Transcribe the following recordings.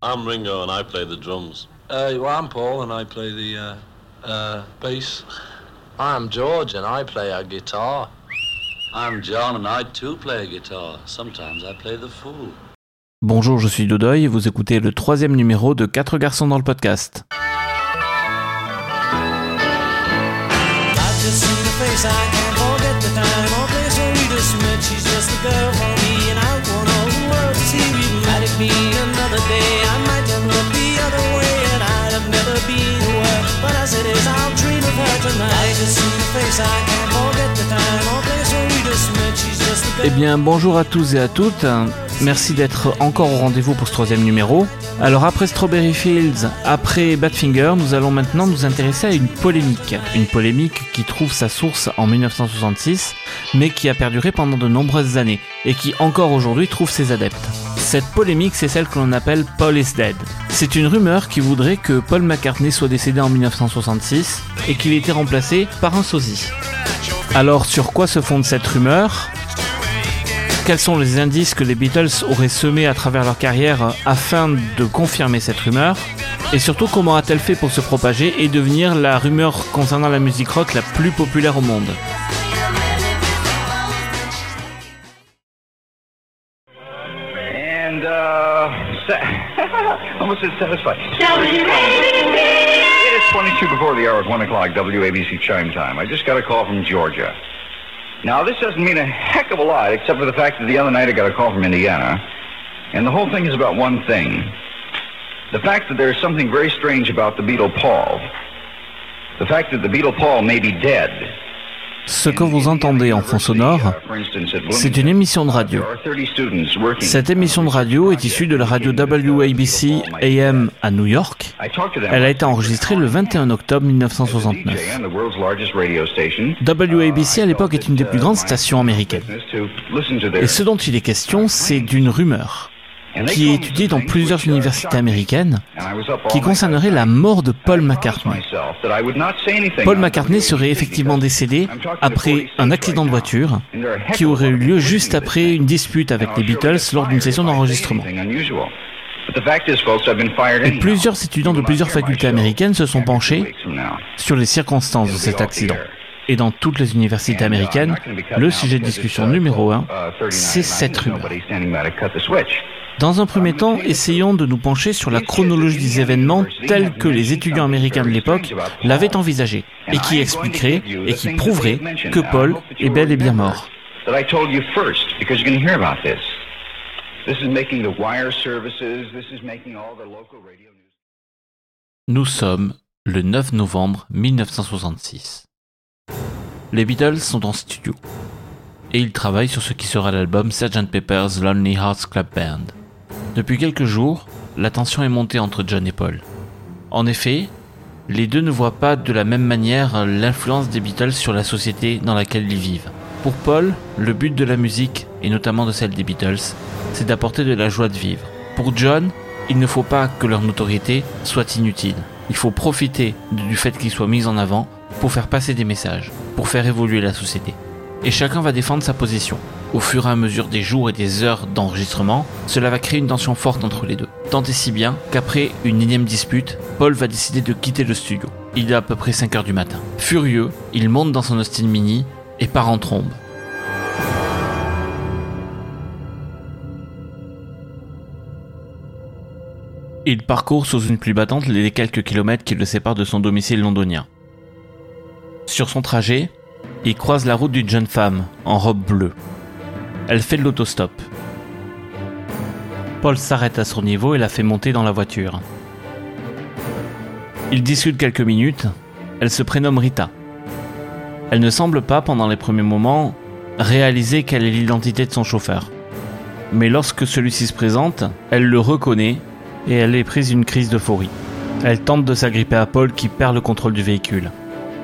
I'm Ringo and I play the drums. Uh, well, I'm Paul and I play the uh, uh, bass. I'm George and I play a guitar. I'm John and I too play a guitar. Sometimes I play the fool. Bonjour, je suis Dodoy et vous écoutez le troisième numéro de 4 garçons dans le podcast. Eh bien, bonjour à tous et à toutes. Merci d'être encore au rendez-vous pour ce troisième numéro. Alors après Strawberry Fields, après Badfinger, nous allons maintenant nous intéresser à une polémique. Une polémique qui trouve sa source en 1966, mais qui a perduré pendant de nombreuses années, et qui encore aujourd'hui trouve ses adeptes. Cette polémique, c'est celle que l'on appelle Paul is dead. C'est une rumeur qui voudrait que Paul McCartney soit décédé en 1966 et qu'il ait été remplacé par un sosie. Alors sur quoi se fonde cette rumeur? Quels sont les indices que les Beatles auraient semés à travers leur carrière afin de confirmer cette rumeur? Et surtout, comment a-t-elle fait pour se propager et devenir la rumeur concernant la musique rock la plus populaire au monde? Uh, almost satisfied. It is 22 before the hour at 1 o'clock, WABC chime time. I just got a call from Georgia. Now, this doesn't mean a heck of a lot, except for the fact that the other night I got a call from Indiana, and the whole thing is about one thing. The fact that there's something very strange about the Beetle Paul. The fact that the Beetle Paul may be dead. Ce que vous entendez en fond sonore, c'est une émission de radio. Cette émission de radio est issue de la radio WABC AM à New York. Elle a été enregistrée le 21 octobre 1969. WABC à l'époque est une des plus grandes stations américaines. Et ce dont il est question, c'est d'une rumeur qui est étudié dans plusieurs universités américaines, qui concernerait la mort de Paul McCartney. Paul McCartney serait effectivement décédé après un accident de voiture qui aurait eu lieu juste après une dispute avec les Beatles lors d'une session d'enregistrement. Et plusieurs étudiants de plusieurs facultés américaines se sont penchés sur les circonstances de cet accident. Et dans toutes les universités américaines, le sujet de discussion numéro un, c'est cette rumeur. Dans un premier temps, essayons de nous pencher sur la chronologie des événements tels que les étudiants américains de l'époque l'avaient envisagé, et qui expliquerait et qui prouverait que Paul est bel et bien mort. Nous sommes le 9 novembre 1966. Les Beatles sont en studio et ils travaillent sur ce qui sera l'album Sgt. Pepper's Lonely Hearts Club Band. Depuis quelques jours, la tension est montée entre John et Paul. En effet, les deux ne voient pas de la même manière l'influence des Beatles sur la société dans laquelle ils vivent. Pour Paul, le but de la musique, et notamment de celle des Beatles, c'est d'apporter de la joie de vivre. Pour John, il ne faut pas que leur notoriété soit inutile. Il faut profiter du fait qu'ils soient mis en avant pour faire passer des messages, pour faire évoluer la société. Et chacun va défendre sa position. Au fur et à mesure des jours et des heures d'enregistrement, cela va créer une tension forte entre les deux. Tant et si bien qu'après une énième dispute, Paul va décider de quitter le studio. Il est à peu près 5 heures du matin. Furieux, il monte dans son Austin Mini et part en trombe. Il parcourt sous une pluie battante les quelques kilomètres qui le séparent de son domicile londonien. Sur son trajet, il croise la route d'une jeune femme en robe bleue. Elle fait de l'autostop. Paul s'arrête à son niveau et la fait monter dans la voiture. Ils discutent quelques minutes. Elle se prénomme Rita. Elle ne semble pas, pendant les premiers moments, réaliser quelle est l'identité de son chauffeur. Mais lorsque celui-ci se présente, elle le reconnaît et elle est prise d'une crise d'euphorie. Elle tente de s'agripper à Paul qui perd le contrôle du véhicule.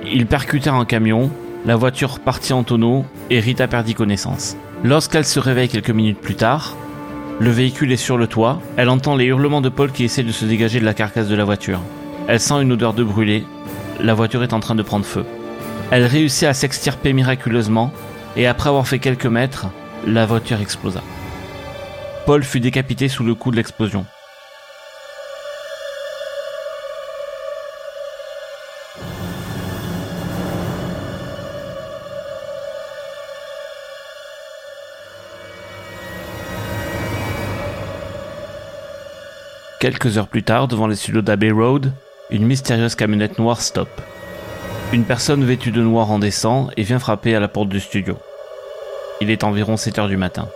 Ils percutèrent un camion, la voiture partit en tonneau et Rita perdit connaissance. Lorsqu'elle se réveille quelques minutes plus tard, le véhicule est sur le toit, elle entend les hurlements de Paul qui essaie de se dégager de la carcasse de la voiture. Elle sent une odeur de brûlé, la voiture est en train de prendre feu. Elle réussit à s'extirper miraculeusement et après avoir fait quelques mètres, la voiture explosa. Paul fut décapité sous le coup de l'explosion. Quelques heures plus tard, devant les studios d'Abbey Road, une mystérieuse camionnette noire stoppe. Une personne vêtue de noir en descend et vient frapper à la porte du studio. Il est environ 7 heures du matin.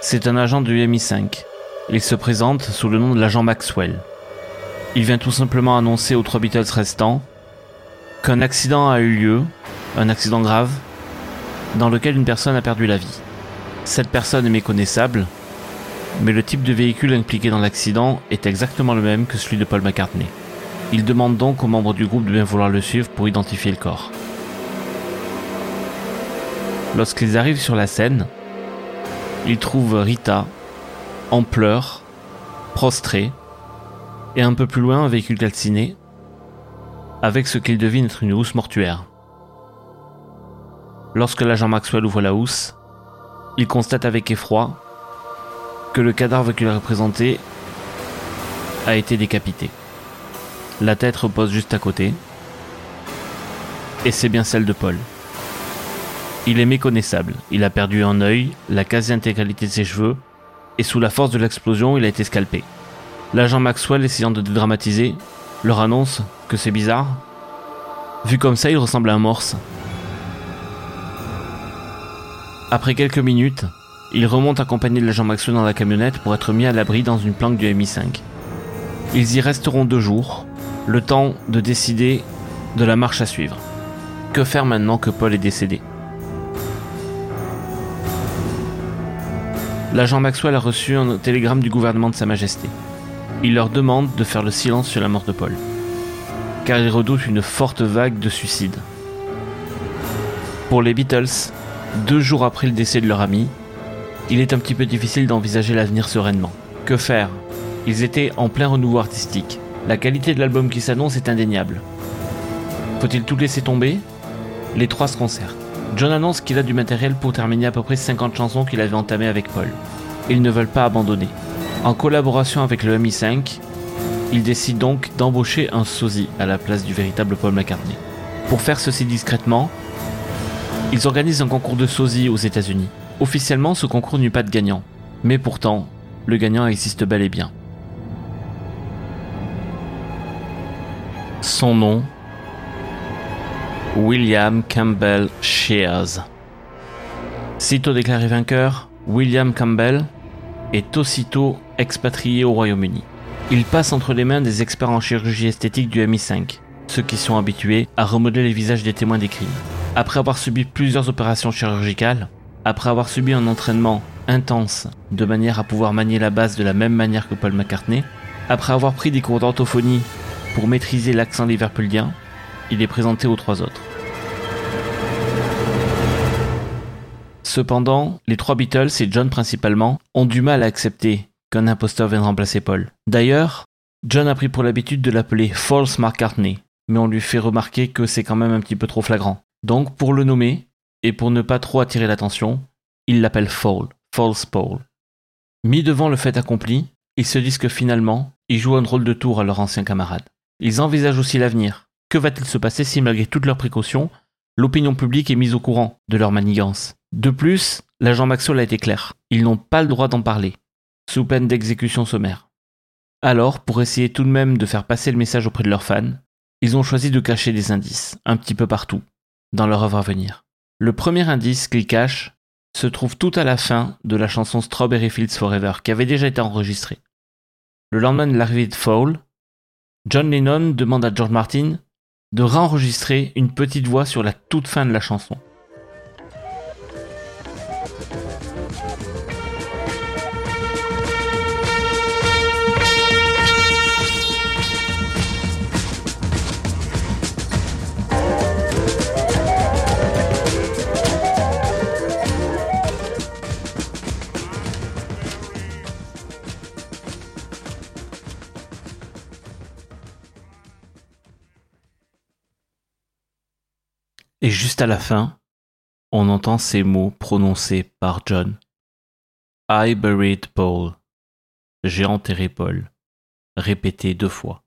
C'est un agent du MI5. Il se présente sous le nom de l'agent Maxwell. Il vient tout simplement annoncer aux trois Beatles restants qu'un accident a eu lieu, un accident grave, dans lequel une personne a perdu la vie. Cette personne est méconnaissable, mais le type de véhicule impliqué dans l'accident est exactement le même que celui de Paul McCartney. Il demande donc aux membres du groupe de bien vouloir le suivre pour identifier le corps. Lorsqu'ils arrivent sur la scène, ils trouvent Rita en pleurs, prostrée, et un peu plus loin un véhicule calciné, avec ce qu'ils devinent être une housse mortuaire. Lorsque l'agent Maxwell ouvre la housse, il constate avec effroi que le cadavre qu'il représentait a été décapité. La tête repose juste à côté, et c'est bien celle de Paul. Il est méconnaissable, il a perdu un œil, la quasi-intégralité de ses cheveux, et sous la force de l'explosion, il a été scalpé. L'agent Maxwell, essayant de dédramatiser, leur annonce que c'est bizarre. Vu comme ça, il ressemble à un morse. Après quelques minutes, il remonte accompagné de l'agent Maxwell dans la camionnette pour être mis à l'abri dans une planque du MI5. Ils y resteront deux jours, le temps de décider de la marche à suivre. Que faire maintenant que Paul est décédé? L'agent Maxwell a reçu un télégramme du gouvernement de Sa Majesté. Il leur demande de faire le silence sur la mort de Paul, car il redoute une forte vague de suicides. Pour les Beatles, deux jours après le décès de leur ami, il est un petit peu difficile d'envisager l'avenir sereinement. Que faire? Ils étaient en plein renouveau artistique. La qualité de l'album qui s'annonce est indéniable. Faut-il tout laisser tomber? Les trois se concertent. John annonce qu'il a du matériel pour terminer à peu près 50 chansons qu'il avait entamées avec Paul. Ils ne veulent pas abandonner. En collaboration avec le MI5, ils décident donc d'embaucher un sosie à la place du véritable Paul McCartney. Pour faire ceci discrètement, ils organisent un concours de sosie aux États-Unis. Officiellement, ce concours n'eut pas de gagnant, mais pourtant, le gagnant existe bel et bien. Son nom William Campbell Shears. Sitôt déclaré vainqueur, William Campbell est aussitôt expatrié au Royaume-Uni. Il passe entre les mains des experts en chirurgie esthétique du MI5, ceux qui sont habitués à remodeler les visages des témoins des crimes. Après avoir subi plusieurs opérations chirurgicales, après avoir subi un entraînement intense de manière à pouvoir manier la basse de la même manière que Paul McCartney, après avoir pris des cours d'orthophonie pour maîtriser l'accent liverpuldien, il est présenté aux trois autres. Cependant, les trois Beatles et John principalement ont du mal à accepter qu'un imposteur vienne remplacer Paul. D'ailleurs, John a pris pour l'habitude de l'appeler False McCartney, mais on lui fait remarquer que c'est quand même un petit peu trop flagrant. Donc, pour le nommer, et pour ne pas trop attirer l'attention, il l'appelle Fall, False Paul. Mis devant le fait accompli, ils se disent que finalement, ils jouent un drôle de tour à leur ancien camarade. Ils envisagent aussi l'avenir. Que va-t-il se passer si malgré toutes leurs précautions, l'opinion publique est mise au courant de leur manigance? De plus, l'agent Maxwell a été clair. Ils n'ont pas le droit d'en parler, sous peine d'exécution sommaire. Alors, pour essayer tout de même de faire passer le message auprès de leurs fans, ils ont choisi de cacher des indices, un petit peu partout, dans leur œuvre à venir. Le premier indice qu'ils cachent se trouve tout à la fin de la chanson Strawberry Fields Forever, qui avait déjà été enregistrée. Le lendemain de l'arrivée de Fall, John Lennon demande à George Martin de réenregistrer une petite voix sur la toute fin de la chanson. Et juste à la fin, on entend ces mots prononcés par John. I buried Paul. J'ai enterré Paul. Répété deux fois.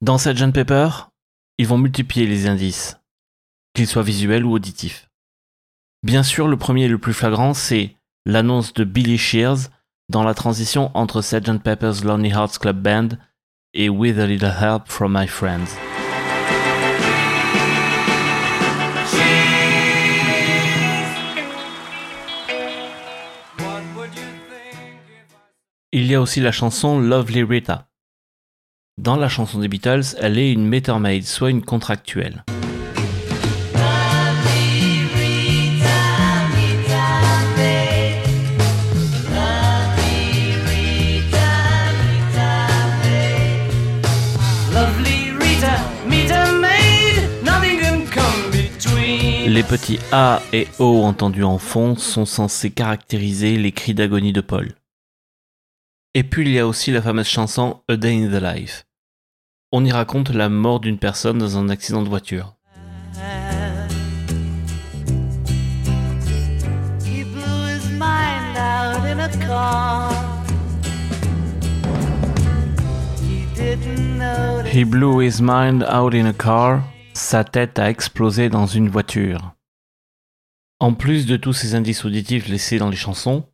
Dans Sgt Pepper, ils vont multiplier les indices, qu'ils soient visuels ou auditifs. Bien sûr, le premier et le plus flagrant, c'est l'annonce de Billy Shears dans la transition entre Sgt Pepper's Lonely Hearts Club Band et With a Little Help from My Friends. Il y a aussi la chanson Lovely Rita. Dans la chanson des Beatles, elle est une maid, soit une contractuelle. Les petits A et O entendus en fond sont censés caractériser les cris d'agonie de Paul. Et puis il y a aussi la fameuse chanson A Day in the Life. On y raconte la mort d'une personne dans un accident de voiture. He blew his mind out in a car. Sa tête a explosé dans une voiture. En plus de tous ces indices auditifs laissés dans les chansons,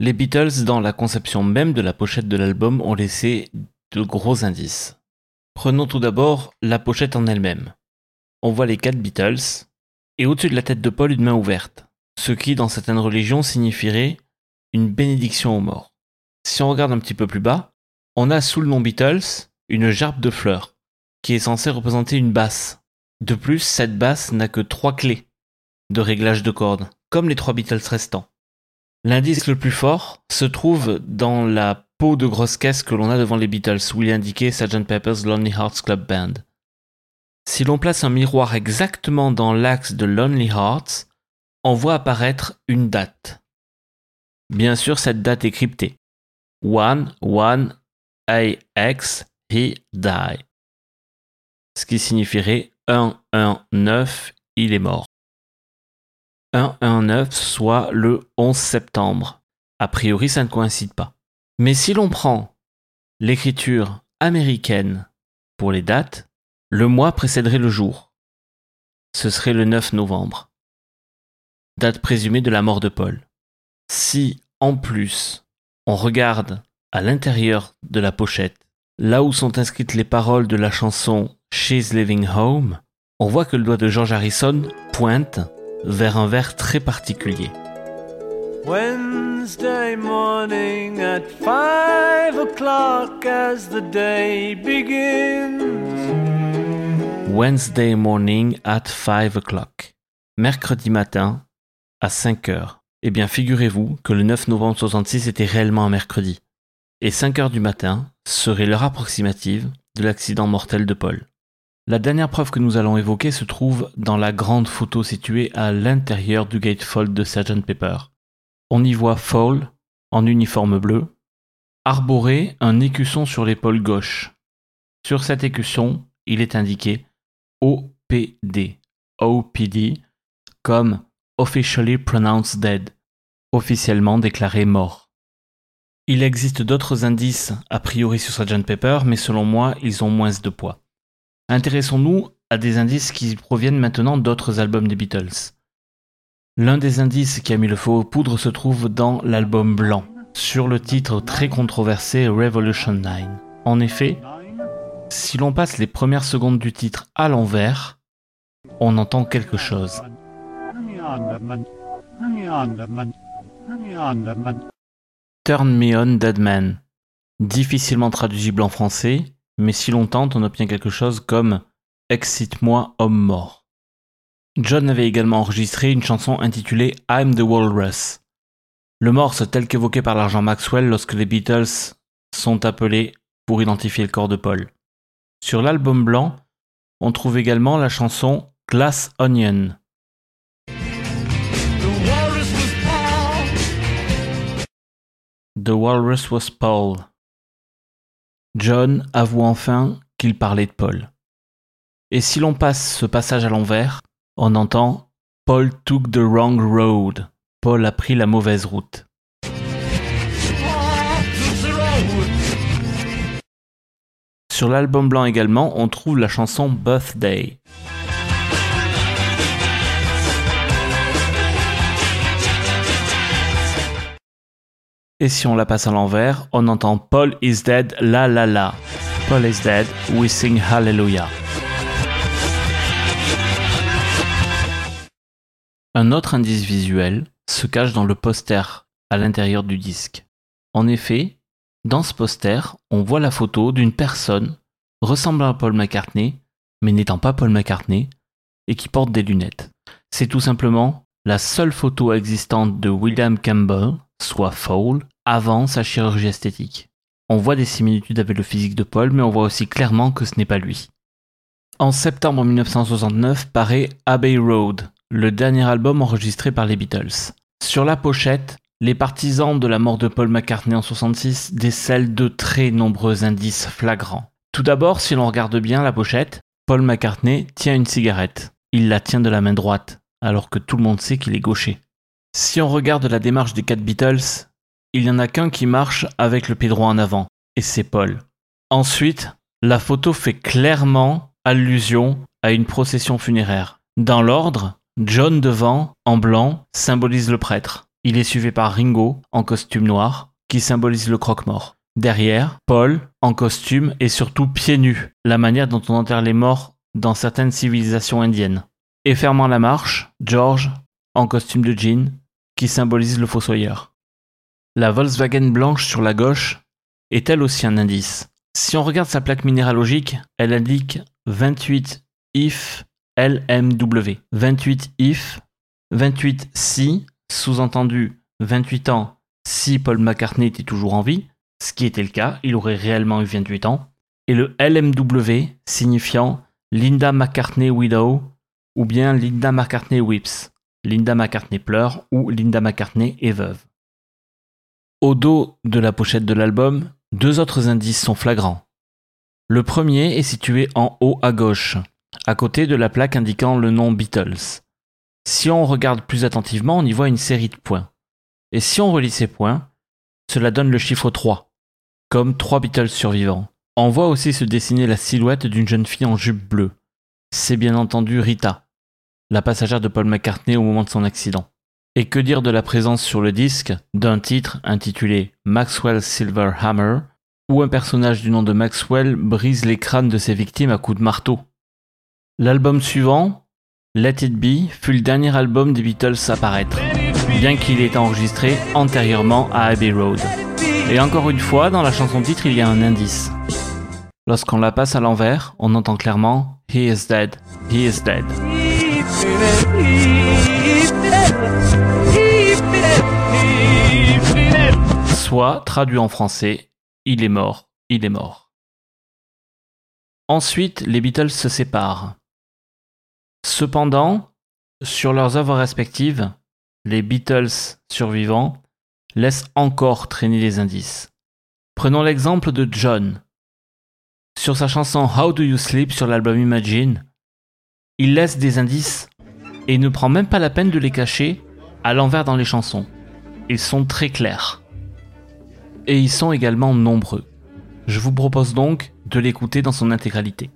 les Beatles, dans la conception même de la pochette de l'album, ont laissé de gros indices. Prenons tout d'abord la pochette en elle-même. On voit les quatre Beatles, et au-dessus de la tête de Paul une main ouverte, ce qui, dans certaines religions, signifierait une bénédiction aux morts. Si on regarde un petit peu plus bas, on a sous le nom Beatles une gerbe de fleurs, qui est censée représenter une basse. De plus, cette basse n'a que trois clés de réglage de cordes, comme les trois Beatles restants. L'indice le plus fort se trouve dans la peau de grosse caisse que l'on a devant les Beatles, où il est indiqué Sgt. Pepper's Lonely Hearts Club Band. Si l'on place un miroir exactement dans l'axe de Lonely Hearts, on voit apparaître une date. Bien sûr, cette date est cryptée. 1 1 AX He Die. Ce qui signifierait 1 1 9 il est mort. 119, soit le 11 septembre. A priori, ça ne coïncide pas. Mais si l'on prend l'écriture américaine pour les dates, le mois précéderait le jour. Ce serait le 9 novembre. Date présumée de la mort de Paul. Si, en plus, on regarde à l'intérieur de la pochette, là où sont inscrites les paroles de la chanson She's Living Home, on voit que le doigt de George Harrison pointe vers un vers très particulier. Wednesday morning at five o'clock as the day begins. Wednesday morning at five o'clock. Mercredi matin à 5 heures. Eh bien, figurez-vous que le 9 novembre 66 était réellement un mercredi. Et 5 heures du matin serait l'heure approximative de l'accident mortel de Paul. La dernière preuve que nous allons évoquer se trouve dans la grande photo située à l'intérieur du gatefold de Sgt Pepper. On y voit Fall, en uniforme bleu, arborer un écusson sur l'épaule gauche. Sur cet écusson, il est indiqué OPD, OPD, comme Officially Pronounced Dead, officiellement déclaré mort. Il existe d'autres indices a priori sur Sgt Pepper, mais selon moi, ils ont moins de poids. Intéressons-nous à des indices qui proviennent maintenant d'autres albums des Beatles. L'un des indices qui a mis le feu aux poudres se trouve dans l'album blanc, sur le titre très controversé Revolution 9. En effet, si l'on passe les premières secondes du titre à l'envers, on entend quelque chose. Turn Me On Dead Man, difficilement traduisible en français, mais si l'on tente, on obtient quelque chose comme Excite-moi, homme mort. John avait également enregistré une chanson intitulée I'm the Walrus. Le morse tel qu'évoqué par l'argent Maxwell lorsque les Beatles sont appelés pour identifier le corps de Paul. Sur l'album blanc, on trouve également la chanson Glass Onion. The Walrus was Paul. John avoue enfin qu'il parlait de Paul. Et si l'on passe ce passage à l'envers, on entend Paul took the wrong road. Paul a pris la mauvaise route. Sur l'album blanc également, on trouve la chanson Birthday. Si on la passe à l'envers, on entend Paul is dead, la la la. Paul is dead, we sing hallelujah. Un autre indice visuel se cache dans le poster à l'intérieur du disque. En effet, dans ce poster, on voit la photo d'une personne ressemblant à Paul McCartney, mais n'étant pas Paul McCartney, et qui porte des lunettes. C'est tout simplement la seule photo existante de William Campbell, soit Fowl, avant sa chirurgie esthétique. On voit des similitudes avec le physique de Paul, mais on voit aussi clairement que ce n'est pas lui. En septembre 1969 paraît Abbey Road, le dernier album enregistré par les Beatles. Sur la pochette, les partisans de la mort de Paul McCartney en 66 décèlent de très nombreux indices flagrants. Tout d'abord, si l'on regarde bien la pochette, Paul McCartney tient une cigarette. Il la tient de la main droite, alors que tout le monde sait qu'il est gaucher. Si on regarde la démarche des quatre Beatles, il n'y en a qu'un qui marche avec le pied droit en avant, et c'est Paul. Ensuite, la photo fait clairement allusion à une procession funéraire. Dans l'ordre, John devant, en blanc, symbolise le prêtre. Il est suivi par Ringo, en costume noir, qui symbolise le croque-mort. Derrière, Paul, en costume et surtout pieds nus, la manière dont on enterre les morts dans certaines civilisations indiennes. Et fermant la marche, George, en costume de jean, qui symbolise le fossoyeur. La Volkswagen blanche sur la gauche est elle aussi un indice? Si on regarde sa plaque minéralogique, elle indique 28 if LMW. 28 if, 28 si, sous-entendu 28 ans si Paul McCartney était toujours en vie, ce qui était le cas, il aurait réellement eu 28 ans, et le LMW signifiant Linda McCartney Widow ou bien Linda McCartney Whips, Linda McCartney pleure ou Linda McCartney est veuve. Au dos de la pochette de l'album, deux autres indices sont flagrants. Le premier est situé en haut à gauche, à côté de la plaque indiquant le nom Beatles. Si on regarde plus attentivement, on y voit une série de points. Et si on relie ces points, cela donne le chiffre 3, comme 3 Beatles survivants. On voit aussi se dessiner la silhouette d'une jeune fille en jupe bleue. C'est bien entendu Rita, la passagère de Paul McCartney au moment de son accident. Et que dire de la présence sur le disque d'un titre intitulé Maxwell Silver Hammer, où un personnage du nom de Maxwell brise les crânes de ses victimes à coups de marteau? L'album suivant, Let It Be, fut le dernier album des Beatles à paraître, bien qu'il ait été enregistré antérieurement à Abbey Road. Et encore une fois, dans la chanson titre, il y a un indice. Lorsqu'on la passe à l'envers, on entend clairement He is dead, he is dead. Soit, traduit en français, il est mort, il est mort. Ensuite, les Beatles se séparent. Cependant, sur leurs œuvres respectives, les Beatles survivants laissent encore traîner les indices. Prenons l'exemple de John. Sur sa chanson How Do You Sleep sur l'album Imagine, il laisse des indices et ne prend même pas la peine de les cacher à l'envers dans les chansons. Ils sont très clairs. Et ils sont également nombreux. Je vous propose donc de l'écouter dans son intégralité.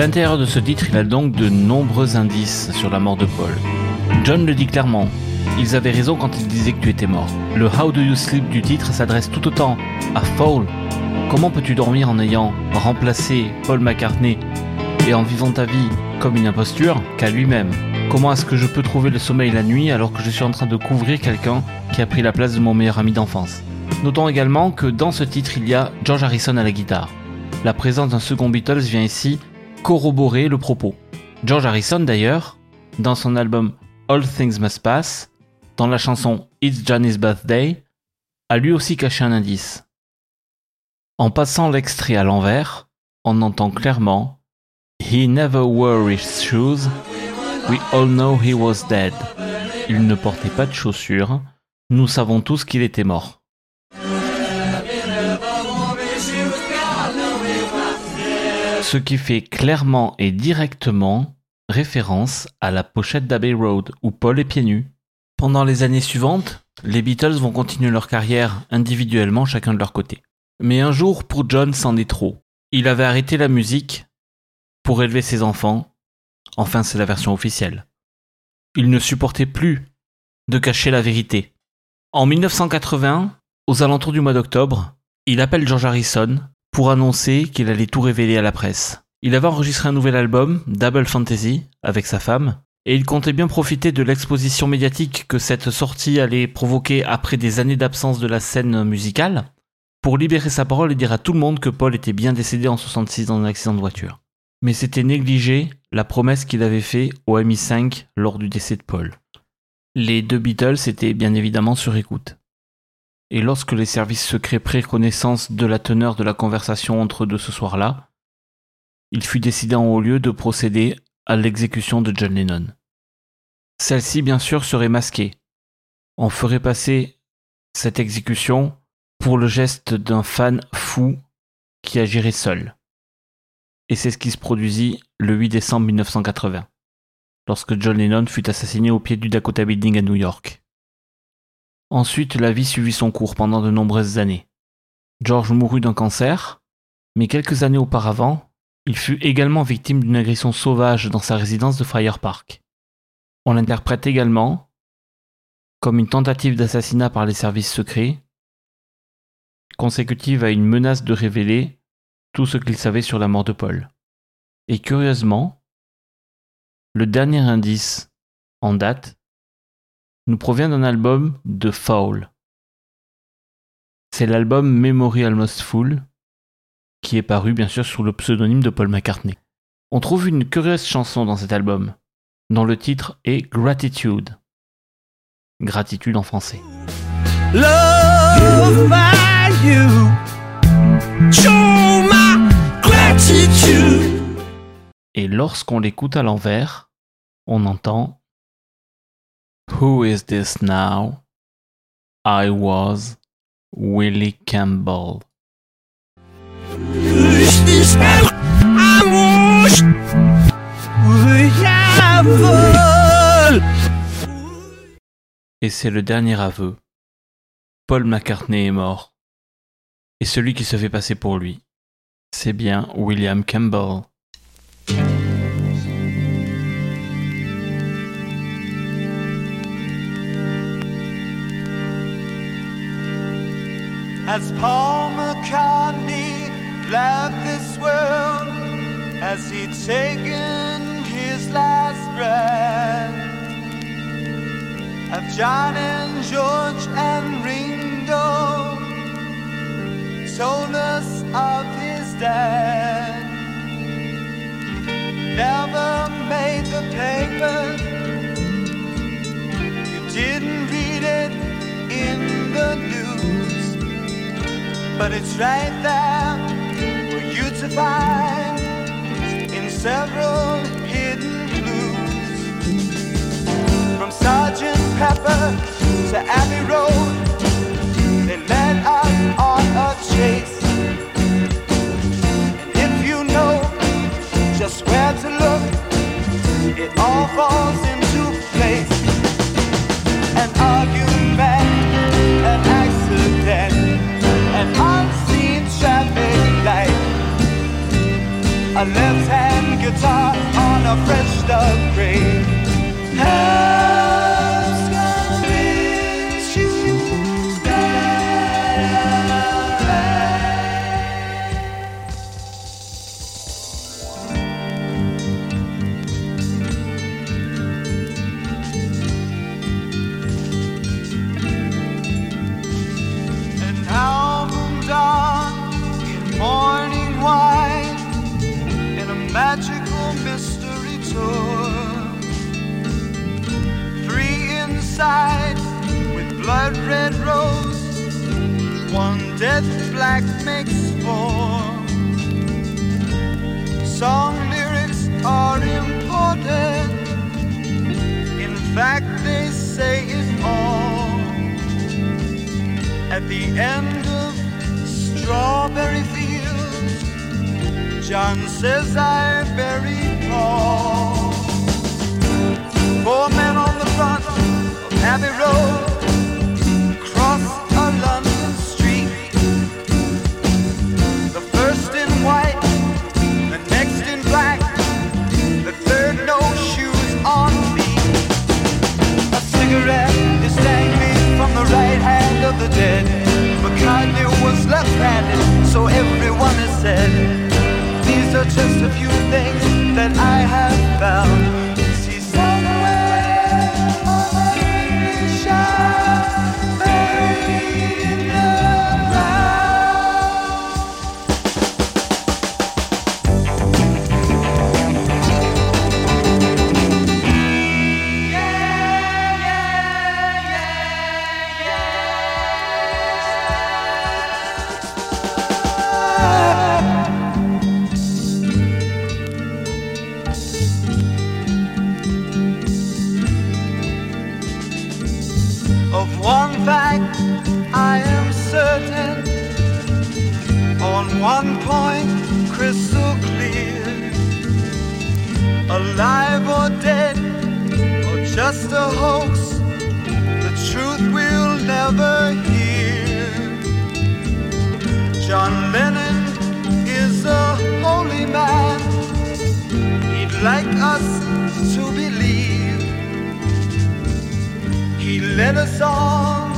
L'intérieur de ce titre, il a donc de nombreux indices sur la mort de Paul. John le dit clairement, ils avaient raison quand ils disaient que tu étais mort. Le How Do You Sleep du titre s'adresse tout autant à Foul. Comment peux-tu dormir en ayant remplacé Paul McCartney et en vivant ta vie comme une imposture qu'à lui-même? Comment est-ce que je peux trouver le sommeil la nuit alors que je suis en train de couvrir quelqu'un qui a pris la place de mon meilleur ami d'enfance? Notons également que dans ce titre il y a George Harrison à la guitare. La présence d'un second Beatles vient ici corroborer le propos. George Harrison d'ailleurs, dans son album All Things Must Pass, dans la chanson It's Johnny's Birthday, a lui aussi caché un indice. En passant l'extrait à l'envers, on entend clairement He never wore his shoes, we all know he was dead. Il ne portait pas de chaussures, nous savons tous qu'il était mort. Ce qui fait clairement et directement référence à la pochette d'Abbey Road où Paul est pieds nus. Pendant les années suivantes, les Beatles vont continuer leur carrière individuellement chacun de leur côté. Mais un jour, pour John, c'en est trop. Il avait arrêté la musique pour élever ses enfants. Enfin, c'est la version officielle. Il ne supportait plus de cacher la vérité. En 1981, aux alentours du mois d'octobre, il appelle George Harrison pour annoncer qu'il allait tout révéler à la presse. Il avait enregistré un nouvel album, Double Fantasy, avec sa femme, et il comptait bien profiter de l'exposition médiatique que cette sortie allait provoquer après des années d'absence de la scène musicale, pour libérer sa parole et dire à tout le monde que Paul était bien décédé en 66 dans un accident de voiture. Mais c'était négliger la promesse qu'il avait faite au MI5 lors du décès de Paul. Les deux Beatles étaient bien évidemment sur écoute. Et lorsque les services secrets prirent connaissance de la teneur de la conversation entre eux de ce soir-là, il fut décidé en haut lieu de procéder à l'exécution de John Lennon. Celle-ci, bien sûr, serait masquée. On ferait passer cette exécution pour le geste d'un fan fou qui agirait seul. Et c'est ce qui se produisit le 8 décembre 1980, lorsque John Lennon fut assassiné au pied du Dakota Building à New York. Ensuite, la vie suivit son cours pendant de nombreuses années. George mourut d'un cancer, mais quelques années auparavant, il fut également victime d'une agression sauvage dans sa résidence de Friar Park. On l'interprète également comme une tentative d'assassinat par les services secrets, consécutive à une menace de révéler tout ce qu'il savait sur la mort de Paul. Et curieusement, le dernier indice en date nous provient d'un album de Foul. C'est l'album Memory Almost Full qui est paru bien sûr sous le pseudonyme de Paul McCartney. On trouve une curieuse chanson dans cet album, dont le titre est Gratitude. Gratitude en français. Love by you. Show my gratitude. Et lorsqu'on l'écoute à l'envers, on entend Who is this now? I was Willie Campbell. Et c'est le dernier aveu. Paul McCartney est mort. Et celui qui se fait passer pour lui, c'est bien William Campbell. As Paul McCartney left this world, as he'd taken his last breath, of John and George and Ringo told us of his death. Never made the paper, you didn't read it in the news but it's right there for you to find in several hidden clues. From Sergeant Pepper to Abbey Road, they led us on a chase. And if you know just where to look, it all falls into a left-hand guitar on a fresh dug grave. Death black makes four. Song lyrics are important. In fact, they say it all. At the end of Strawberry Fields, John says I buried Paul. Like us to believe. He led us on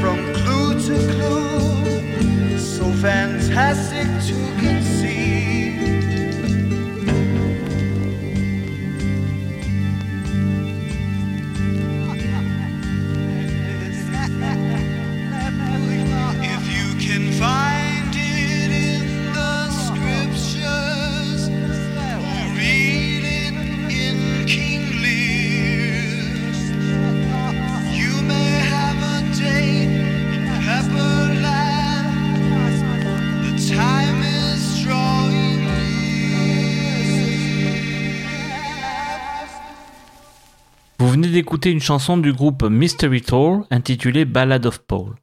from clue to clue, so fantastic to conceive. D'écouter une chanson du groupe Mystery Tour intitulée Ballad of Paul.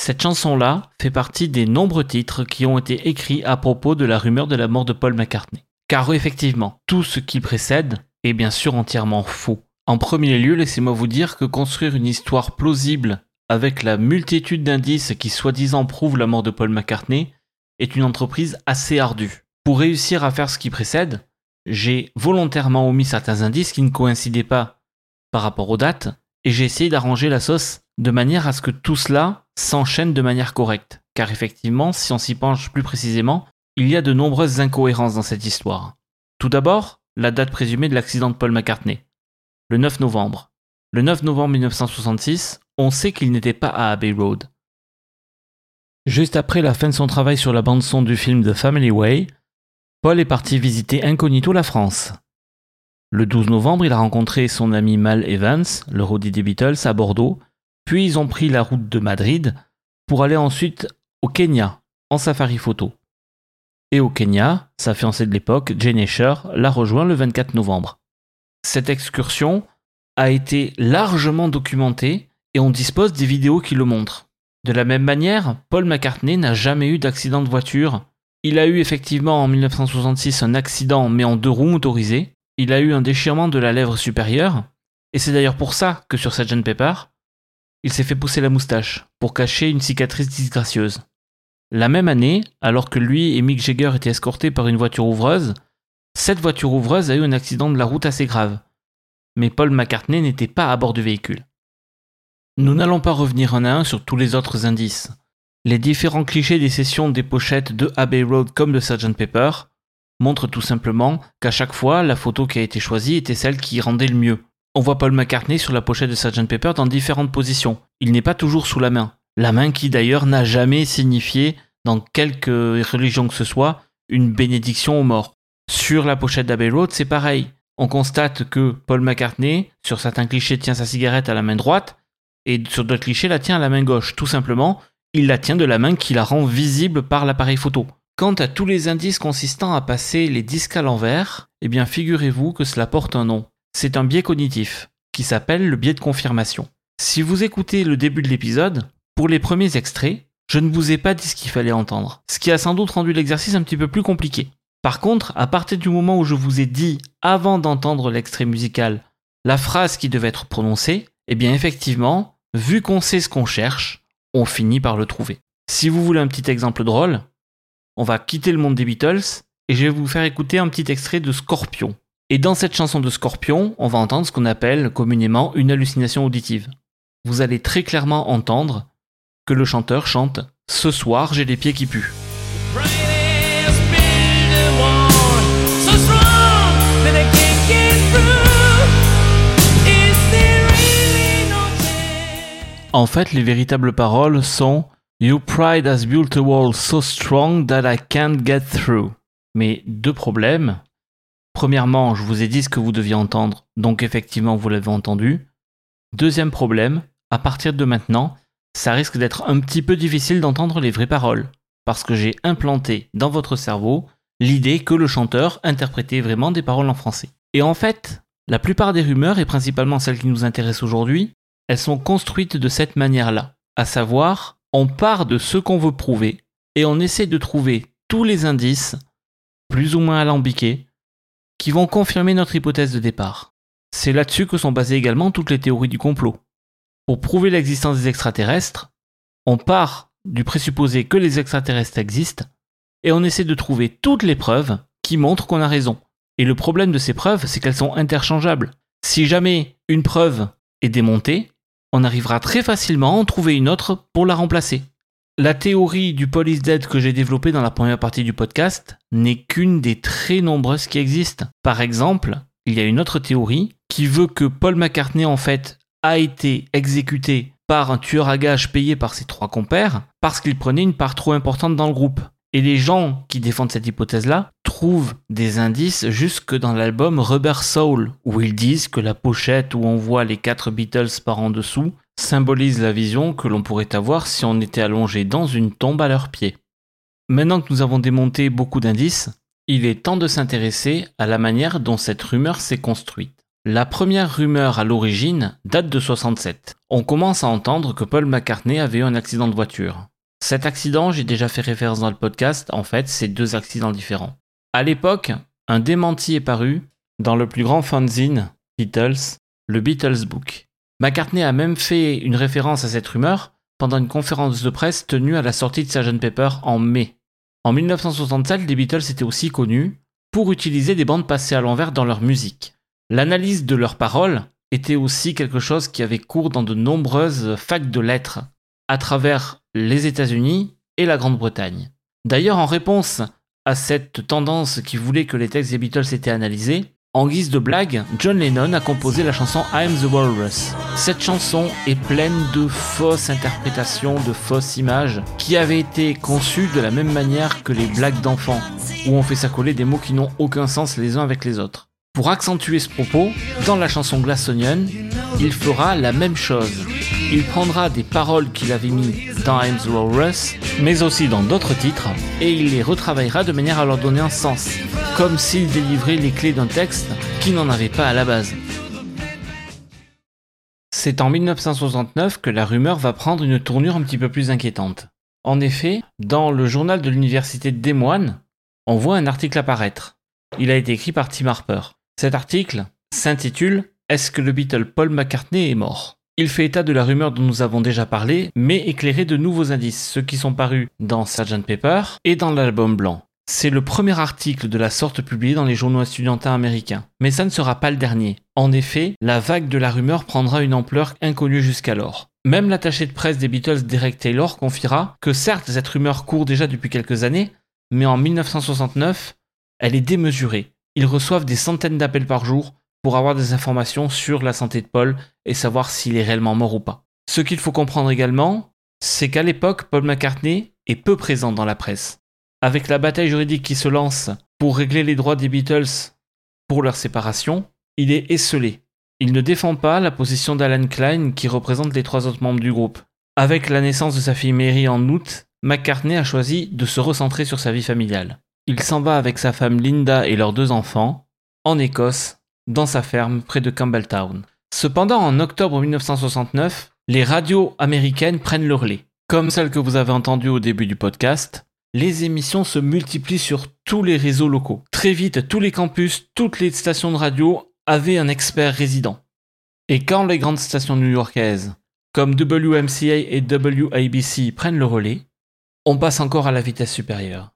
Cette chanson-là fait partie des nombreux titres qui ont été écrits à propos de la rumeur de la mort de Paul McCartney. Car effectivement, tout ce qui précède est bien sûr entièrement faux. En premier lieu, laissez-moi vous dire que construire une histoire plausible avec la multitude d'indices qui soi-disant prouvent la mort de Paul McCartney est une entreprise assez ardue. Pour réussir à faire ce qui précède, j'ai volontairement omis certains indices qui ne coïncidaient pas par rapport aux dates, et j'ai essayé d'arranger la sauce de manière à ce que tout cela s'enchaîne de manière correcte. Car effectivement, si on s'y penche plus précisément, il y a de nombreuses incohérences dans cette histoire. Tout d'abord, la date présumée de l'accident de Paul McCartney. Le 9 novembre. Le 9 novembre 1966, on sait qu'il n'était pas à Abbey Road. Juste après la fin de son travail sur la bande-son du film The Family Way, Paul est parti visiter incognito la France. Le 12 novembre, il a rencontré son ami Mal Evans, le roadie des Beatles, à Bordeaux, puis ils ont pris la route de Madrid pour aller ensuite au Kenya, en safari photo. Et au Kenya, sa fiancée de l'époque, Jane Asher, l'a rejoint le 24 novembre. Cette excursion a été largement documentée et on dispose des vidéos qui le montrent. De la même manière, Paul McCartney n'a jamais eu d'accident de voiture. Il a eu effectivement en 1966 un accident mais en deux roues motorisées. Il a eu un déchirement de la lèvre supérieure. Et c'est d'ailleurs pour ça que sur Sgt Pepper, il s'est fait pousser la moustache, pour cacher une cicatrice disgracieuse. La même année, alors que lui et Mick Jagger étaient escortés par une voiture ouvreuse, cette voiture ouvreuse a eu un accident de la route assez grave. Mais Paul McCartney n'était pas à bord du véhicule. Nous n'allons pas revenir un à un sur tous les autres indices. Les différents clichés des sessions des pochettes de Abbey Road comme de Sgt Pepper montrent tout simplement qu'à chaque fois, la photo qui a été choisie était celle qui rendait le mieux. On voit Paul McCartney sur la pochette de Sgt Pepper dans différentes positions. Il n'est pas toujours sous la main. La main qui d'ailleurs n'a jamais signifié, dans quelque religion que ce soit, une bénédiction aux morts. Sur la pochette d'Abbey Road, c'est pareil. On constate que Paul McCartney, sur certains clichés, tient sa cigarette à la main droite, et sur d'autres clichés, la tient à la main gauche. Tout simplement, il la tient de la main qui la rend visible par l'appareil photo. Quant à tous les indices consistant à passer les disques à l'envers, eh bien figurez-vous que cela porte un nom. C'est un biais cognitif, qui s'appelle le biais de confirmation. Si vous écoutez le début de l'épisode, pour les premiers extraits, je ne vous ai pas dit ce qu'il fallait entendre, ce qui a sans doute rendu l'exercice un petit peu plus compliqué. Par contre, à partir du moment où je vous ai dit, avant d'entendre l'extrait musical, la phrase qui devait être prononcée, eh bien effectivement, vu qu'on sait ce qu'on cherche, on finit par le trouver. Si vous voulez un petit exemple drôle, on va quitter le monde des Beatles et je vais vous faire écouter un petit extrait de Scorpion. Et dans cette chanson de Scorpion, on va entendre ce qu'on appelle communément une hallucination auditive. Vous allez très clairement entendre que le chanteur chante Ce soir j'ai les pieds qui puent. En fait, les véritables paroles sont Your pride has built a wall so strong that I can't get through. Mais deux problèmes. Premièrement, je vous ai dit ce que vous deviez entendre, donc effectivement vous l'avez entendu. Deuxième problème, à partir de maintenant, ça risque d'être un petit peu difficile d'entendre les vraies paroles, parce que j'ai implanté dans votre cerveau l'idée que le chanteur interprétait vraiment des paroles en français. Et en fait, la plupart des rumeurs, et principalement celles qui nous intéressent aujourd'hui, elles sont construites de cette manière-là, à savoir, on part de ce qu'on veut prouver, et on essaie de trouver tous les indices, plus ou moins alambiqués, qui vont confirmer notre hypothèse de départ. C'est là-dessus que sont basées également toutes les théories du complot. Pour prouver l'existence des extraterrestres, on part du présupposé que les extraterrestres existent et on essaie de trouver toutes les preuves qui montrent qu'on a raison. Et le problème de ces preuves, c'est qu'elles sont interchangeables. Si jamais une preuve est démontée, on arrivera très facilement à en trouver une autre pour la remplacer. La théorie du police dead que j'ai développée dans la première partie du podcast n'est qu'une des très nombreuses qui existent. Par exemple, il y a une autre théorie qui veut que Paul McCartney en fait a été exécuté par un tueur à gages payé par ses trois compères parce qu'il prenait une part trop importante dans le groupe. Et les gens qui défendent cette hypothèse-là trouvent des indices jusque dans l'album Rubber Soul, où ils disent que la pochette où on voit les quatre Beatles par en dessous symbolise la vision que l'on pourrait avoir si on était allongé dans une tombe à leurs pieds. Maintenant que nous avons démonté beaucoup d'indices, il est temps de s'intéresser à la manière dont cette rumeur s'est construite. La première rumeur à l'origine date de 67. On commence à entendre que Paul McCartney avait eu un accident de voiture. Cet accident, j'ai déjà fait référence dans le podcast, en fait, c'est deux accidents différents. À l'époque, un démenti est paru dans le plus grand fanzine Beatles, le Beatles Book. McCartney a même fait une référence à cette rumeur pendant une conférence de presse tenue à la sortie de Sgt Pepper en mai. En 1967, les Beatles étaient aussi connus pour utiliser des bandes passées à l'envers dans leur musique. L'analyse de leurs paroles était aussi quelque chose qui avait cours dans de nombreuses facs de lettres à travers les États-Unis et la Grande-Bretagne. D'ailleurs, en réponse à cette tendance qui voulait que les textes des Beatles étaient analysés, en guise de blague, John Lennon a composé la chanson I'm the Walrus. Cette chanson est pleine de fausses interprétations, de fausses images, qui avaient été conçues de la même manière que les blagues d'enfants, où on fait s'accoler des mots qui n'ont aucun sens les uns avec les autres. Pour accentuer ce propos, dans la chanson Glass Onion, il fera la même chose. Il prendra des paroles qu'il avait mis dans I'm the Walrus, mais aussi dans d'autres titres, et il les retravaillera de manière à leur donner un sens, comme s'il délivrait les clés d'un texte qui n'en avait pas à la base. C'est en 1969 que la rumeur va prendre une tournure un petit peu plus inquiétante. En effet, dans le journal de l'université de Des Moines, on voit un article apparaître. Il a été écrit par Tim Harper. Cet article s'intitule Est-ce que le Beatle Paul McCartney est mort? Il fait état de la rumeur dont nous avons déjà parlé, mais éclairé de nouveaux indices, ceux qui sont parus dans Sgt Pepper et dans l'album blanc. C'est le premier article de la sorte publié dans les journaux estudiantins américains. Mais ça ne sera pas le dernier. En effet, la vague de la rumeur prendra une ampleur inconnue jusqu'alors. Même l'attaché de presse des Beatles, Derek Taylor, confiera que certes cette rumeur court déjà depuis quelques années, mais en 1969, elle est démesurée. Ils reçoivent des centaines d'appels par jour pour avoir des informations sur la santé de Paul et savoir s'il est réellement mort ou pas. Ce qu'il faut comprendre également, c'est qu'à l'époque, Paul McCartney est peu présent dans la presse avec la bataille juridique qui se lance pour régler les droits des Beatles pour leur séparation, il est esselé. Il ne défend pas la position d'Alan Klein qui représente les trois autres membres du groupe. Avec la naissance de sa fille Mary en août, McCartney a choisi de se recentrer sur sa vie familiale. Il s'en va avec sa femme Linda et leurs deux enfants en Écosse, dans sa ferme près de Campbelltown. Cependant, en octobre 1969, les radios américaines prennent le relais. Comme celle que vous avez entendue au début du podcast, les émissions se multiplient sur tous les réseaux locaux. Très vite, tous les campus, toutes les stations de radio avaient un expert résident. Et quand les grandes stations new-yorkaises, comme WMCA et WABC, prennent le relais, on passe encore à la vitesse supérieure.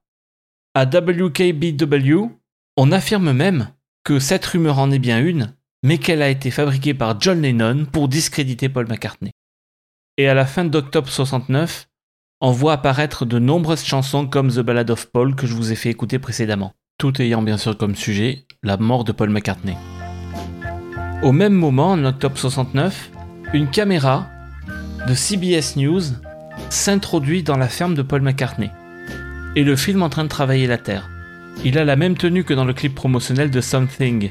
À WKBW, on affirme même que cette rumeur en est bien une, mais qu'elle a été fabriquée par John Lennon pour discréditer Paul McCartney. Et à la fin d'octobre 69, on voit apparaître de nombreuses chansons comme The Ballad of Paul que je vous ai fait écouter précédemment, tout ayant bien sûr comme sujet la mort de Paul McCartney. Au même moment, en octobre 69, une caméra de CBS News s'introduit dans la ferme de Paul McCartney et le film en train de travailler la terre. Il a la même tenue que dans le clip promotionnel de Something,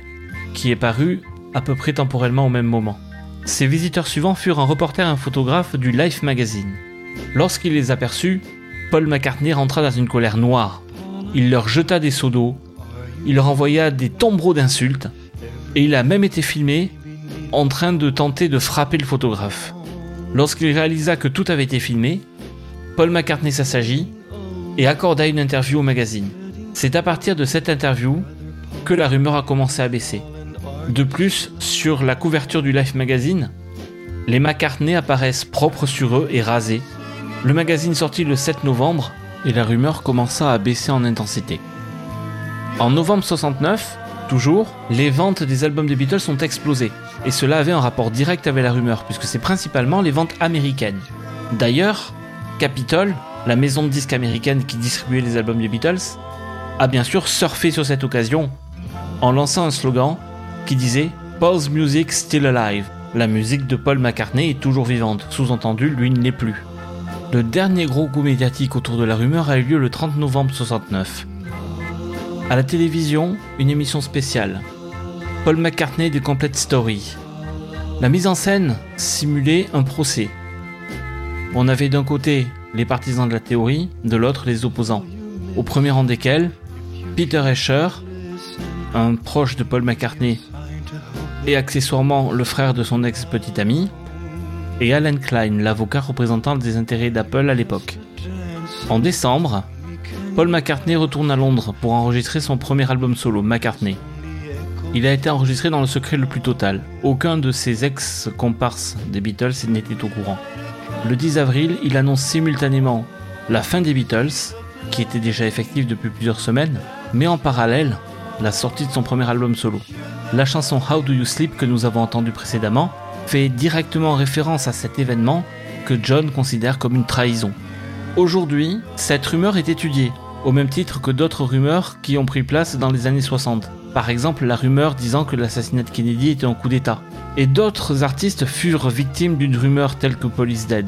qui est paru à peu près temporellement au même moment. Ses visiteurs suivants furent un reporter et un photographe du Life magazine. Lorsqu'il les aperçut, Paul McCartney rentra dans une colère noire. Il leur jeta des seaux d'eau, il leur envoya des tombereaux d'insultes, et il a même été filmé en train de tenter de frapper le photographe. Lorsqu'il réalisa que tout avait été filmé, Paul McCartney s'assagit et accorda une interview au magazine. C'est à partir de cette interview que la rumeur a commencé à baisser. De plus, sur la couverture du Life magazine, les McCartney apparaissent propres sur eux et rasés, le magazine sortit le 7 novembre et la rumeur commença à baisser en intensité. En novembre 69, toujours, les ventes des albums des Beatles ont explosé. Et cela avait un rapport direct avec la rumeur, puisque c'est principalement les ventes américaines. D'ailleurs, Capitol, la maison de disques américaine qui distribuait les albums des Beatles, a bien sûr surfé sur cette occasion en lançant un slogan qui disait Paul's Music Still Alive. La musique de Paul McCartney est toujours vivante, sous-entendu, lui ne l'est plus. Le dernier gros coup médiatique autour de la rumeur a eu lieu le 30 novembre 69. À la télévision, une émission spéciale. Paul McCartney des Complete Story. La mise en scène simulait un procès. On avait d'un côté les partisans de la théorie, de l'autre les opposants. Au premier rang desquels, Peter Escher, un proche de Paul McCartney et accessoirement le frère de son ex-petit ami, et Alan Klein, l'avocat représentant des intérêts d'Apple à l'époque. En décembre, Paul McCartney retourne à Londres pour enregistrer son premier album solo, McCartney. Il a été enregistré dans le secret le plus total. Aucun de ses ex-comparses des Beatles n'était au courant. Le 10 avril, il annonce simultanément la fin des Beatles, qui était déjà effective depuis plusieurs semaines, mais en parallèle, la sortie de son premier album solo. La chanson How Do You Sleep que nous avons entendue précédemment fait directement référence à cet événement que John considère comme une trahison. Aujourd'hui, cette rumeur est étudiée, au même titre que d'autres rumeurs qui ont pris place dans les années 60. Par exemple, la rumeur disant que l'assassinat de Kennedy était un coup d'État. Et d'autres artistes furent victimes d'une rumeur telle que Police Dead.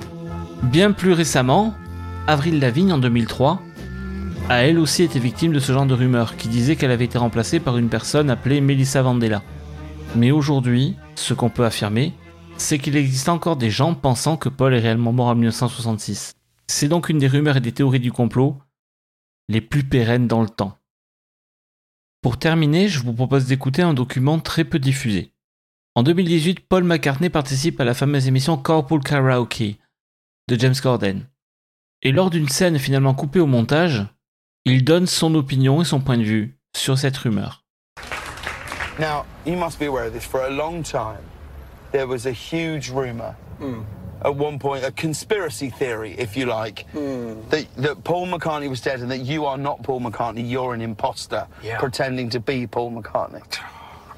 Bien plus récemment, Avril Lavigne en 2003 a elle aussi été victime de ce genre de rumeur qui disait qu'elle avait été remplacée par une personne appelée Melissa Vandela. Mais aujourd'hui, ce qu'on peut affirmer, c'est qu'il existe encore des gens pensant que Paul est réellement mort en 1966. C'est donc une des rumeurs et des théories du complot les plus pérennes dans le temps. Pour terminer, je vous propose d'écouter un document très peu diffusé. En 2018, Paul McCartney participe à la fameuse émission Carpool Karaoke de James Corden. Et lors d'une scène finalement coupée au montage, il donne son opinion et son point de vue sur cette rumeur. Now, you must be aware of this for a long time. there was a huge rumour hmm. at one point, a conspiracy theory, if you like, hmm. that, that Paul McCartney was dead and that you are not Paul McCartney, you're an imposter Yeah. pretending to be Paul McCartney.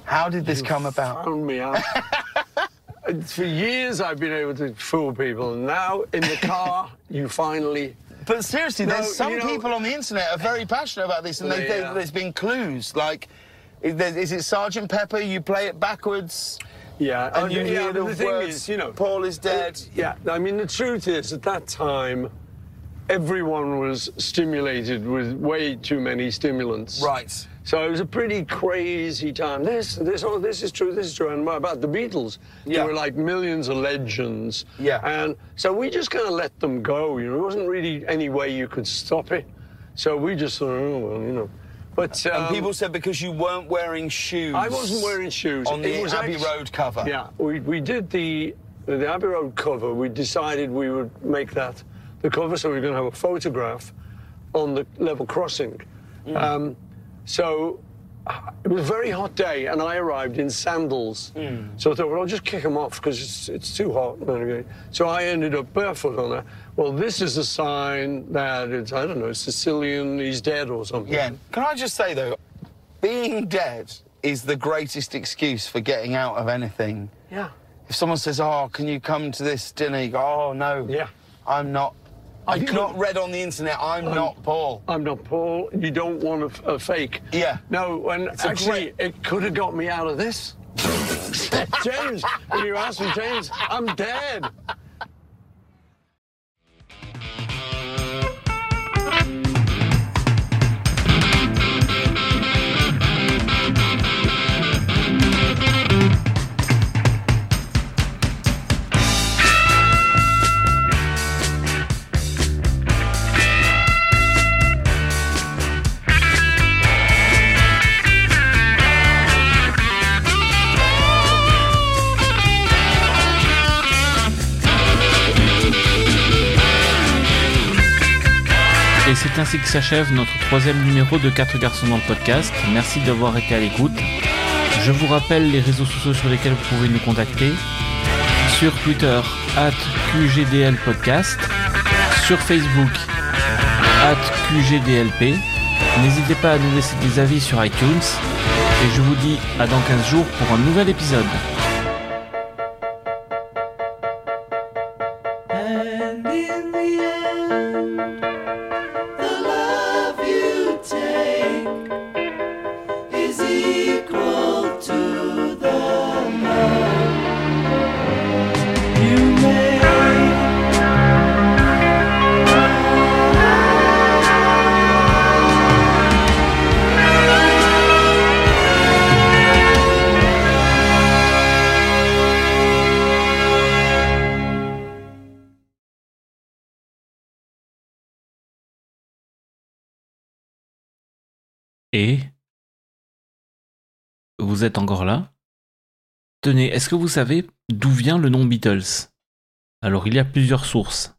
How did this come about? Found me out. For years, I've been able to fool people, and now in the car, you finally. But seriously, No, there's some you know- people on the internet are very passionate about this, and they, Yeah. there's been clues like. Is, it Sergeant Pepper? You play it backwards, Yeah, and and you yeah, hear the, the thing words. is, you know, Paul is dead. Yeah, I mean, the truth is, at that time, everyone was stimulated with way too many stimulants. Right. So it was a pretty crazy time. This, this, oh, this is true, this is true. And about the Beatles, Yeah. there were like millions of legends. Yeah. And so we just kind of let them go. You know, there wasn't really any way you could stop it. So we just thought, oh, well, you know. But um, And people said because you weren't wearing shoes. I wasn't wearing shoes. on the It was Abbey actu- Road cover. Yeah, we, we did the the Abbey Road cover. We decided we would make that the cover, so we are going to have a photograph on the level crossing. Mm. Um, so it was a very hot day, and I arrived in sandals. Mm. So I thought, well, I'll just kick them off because it's, it's too hot. So I ended up barefoot on it. Well, this is a sign that it's, I don't know, Sicilian, he's dead or something. Yeah. Can I just say though, being dead is the greatest excuse for getting out of anything. Yeah. If someone says, "Oh, can you come to this dinner?" You go, "Oh no, Yeah. I'm not." I I've could- not read on the internet. I'm not Paul. I'm not Paul. You don't want a fake. Yeah. No, and a actually, great- it could have got me out of this. James, when you asked me, James, I'm dead. C'est ainsi que s'achève notre troisième numéro de 4 garçons dans le podcast. Merci d'avoir été à l'écoute. Je vous rappelle les réseaux sociaux sur lesquels vous pouvez nous contacter. Sur Twitter, at QGDLpodcast. Sur Facebook, at QGDLP. N'hésitez pas à nous laisser des avis sur iTunes. Et je vous dis à dans 15 jours pour un nouvel épisode. Et vous êtes encore là Tenez, est-ce que vous savez d'où vient le nom Beatles? Alors il y a plusieurs sources.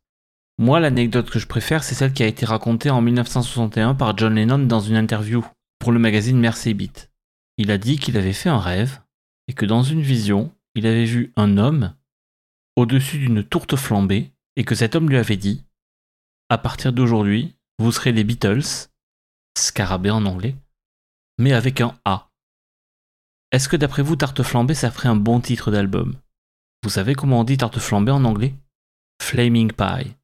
Moi, l'anecdote que je préfère, c'est celle qui a été racontée en 1961 par John Lennon dans une interview pour le magazine Mercy Beat. Il a dit qu'il avait fait un rêve et que dans une vision, il avait vu un homme au-dessus d'une tourte flambée et que cet homme lui avait dit À partir d'aujourd'hui, vous serez les Beatles, scarabée en anglais, mais avec un A. Est-ce que d'après vous, tarte flambée, ça ferait un bon titre d'album? Vous savez comment on dit tarte flambée en anglais? Flaming Pie.